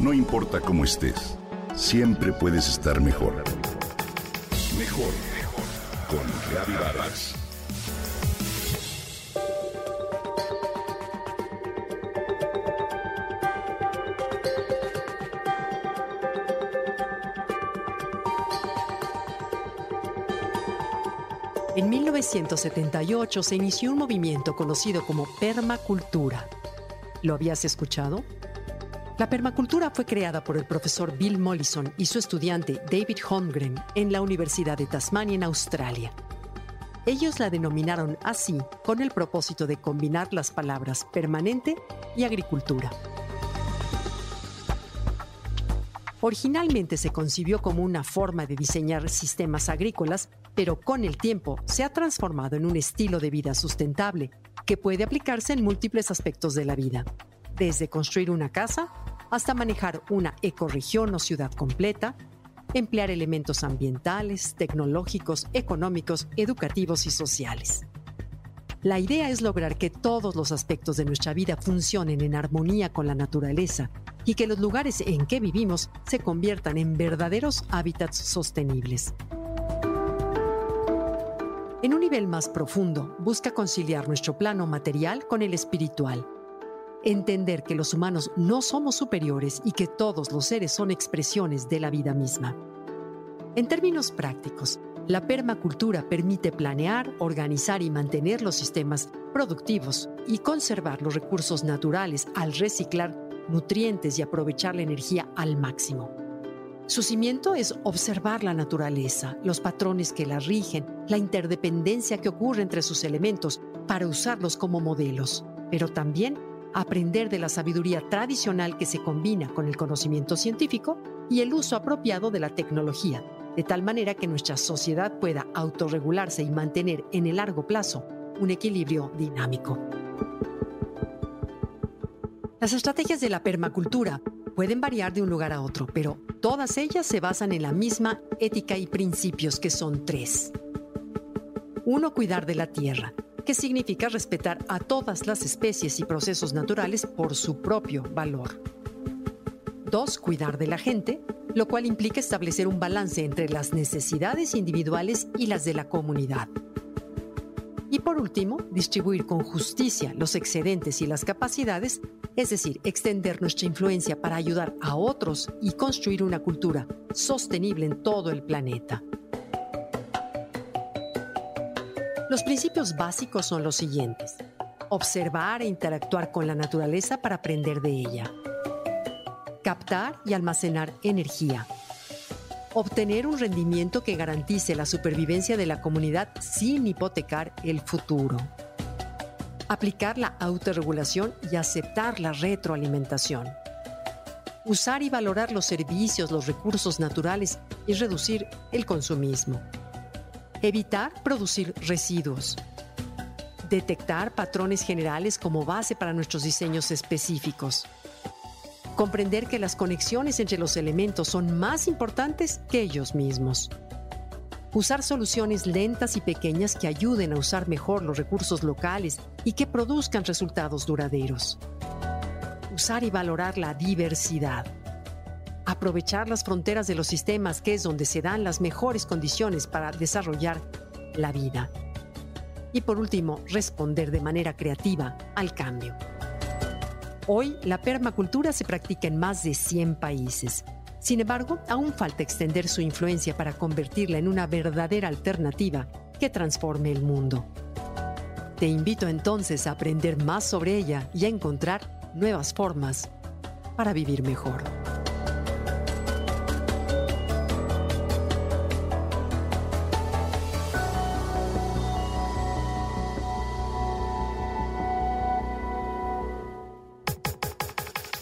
No importa cómo estés, siempre puedes estar mejor. Mejor, mejor. Con Reavivadas. En 1978 se inició un movimiento conocido como permacultura. ¿Lo habías escuchado? La permacultura fue creada por el profesor Bill Mollison y su estudiante David Holmgren en la Universidad de Tasmania en Australia. Ellos la denominaron así con el propósito de combinar las palabras permanente y agricultura. Originalmente se concibió como una forma de diseñar sistemas agrícolas, pero con el tiempo se ha transformado en un estilo de vida sustentable que puede aplicarse en múltiples aspectos de la vida, desde construir una casa hasta manejar una ecorregión o ciudad completa, emplear elementos ambientales, tecnológicos, económicos, educativos y sociales. La idea es lograr que todos los aspectos de nuestra vida funcionen en armonía con la naturaleza y que los lugares en que vivimos se conviertan en verdaderos hábitats sostenibles. En un nivel más profundo, busca conciliar nuestro plano material con el espiritual entender que los humanos no somos superiores y que todos los seres son expresiones de la vida misma. En términos prácticos, la permacultura permite planear, organizar y mantener los sistemas productivos y conservar los recursos naturales al reciclar nutrientes y aprovechar la energía al máximo. Su cimiento es observar la naturaleza, los patrones que la rigen, la interdependencia que ocurre entre sus elementos para usarlos como modelos, pero también aprender de la sabiduría tradicional que se combina con el conocimiento científico y el uso apropiado de la tecnología, de tal manera que nuestra sociedad pueda autorregularse y mantener en el largo plazo un equilibrio dinámico. Las estrategias de la permacultura pueden variar de un lugar a otro, pero todas ellas se basan en la misma ética y principios que son tres. Uno, cuidar de la tierra que significa respetar a todas las especies y procesos naturales por su propio valor. 2. Cuidar de la gente, lo cual implica establecer un balance entre las necesidades individuales y las de la comunidad. Y por último, distribuir con justicia los excedentes y las capacidades, es decir, extender nuestra influencia para ayudar a otros y construir una cultura sostenible en todo el planeta. Los principios básicos son los siguientes. Observar e interactuar con la naturaleza para aprender de ella. Captar y almacenar energía. Obtener un rendimiento que garantice la supervivencia de la comunidad sin hipotecar el futuro. Aplicar la autorregulación y aceptar la retroalimentación. Usar y valorar los servicios, los recursos naturales y reducir el consumismo Evitar producir residuos. Detectar patrones generales como base para nuestros diseños específicos. Comprender que las conexiones entre los elementos son más importantes que ellos mismos. Usar soluciones lentas y pequeñas que ayuden a usar mejor los recursos locales y que produzcan resultados duraderos. Usar y valorar la diversidad aprovechar las fronteras de los sistemas, que es donde se dan las mejores condiciones para desarrollar la vida. Y por último, responder de manera creativa al cambio. Hoy, la permacultura se practica en más de 100 países. Sin embargo, aún falta extender su influencia para convertirla en una verdadera alternativa que transforme el mundo. Te invito entonces a aprender más sobre ella y a encontrar nuevas formas para vivir mejor.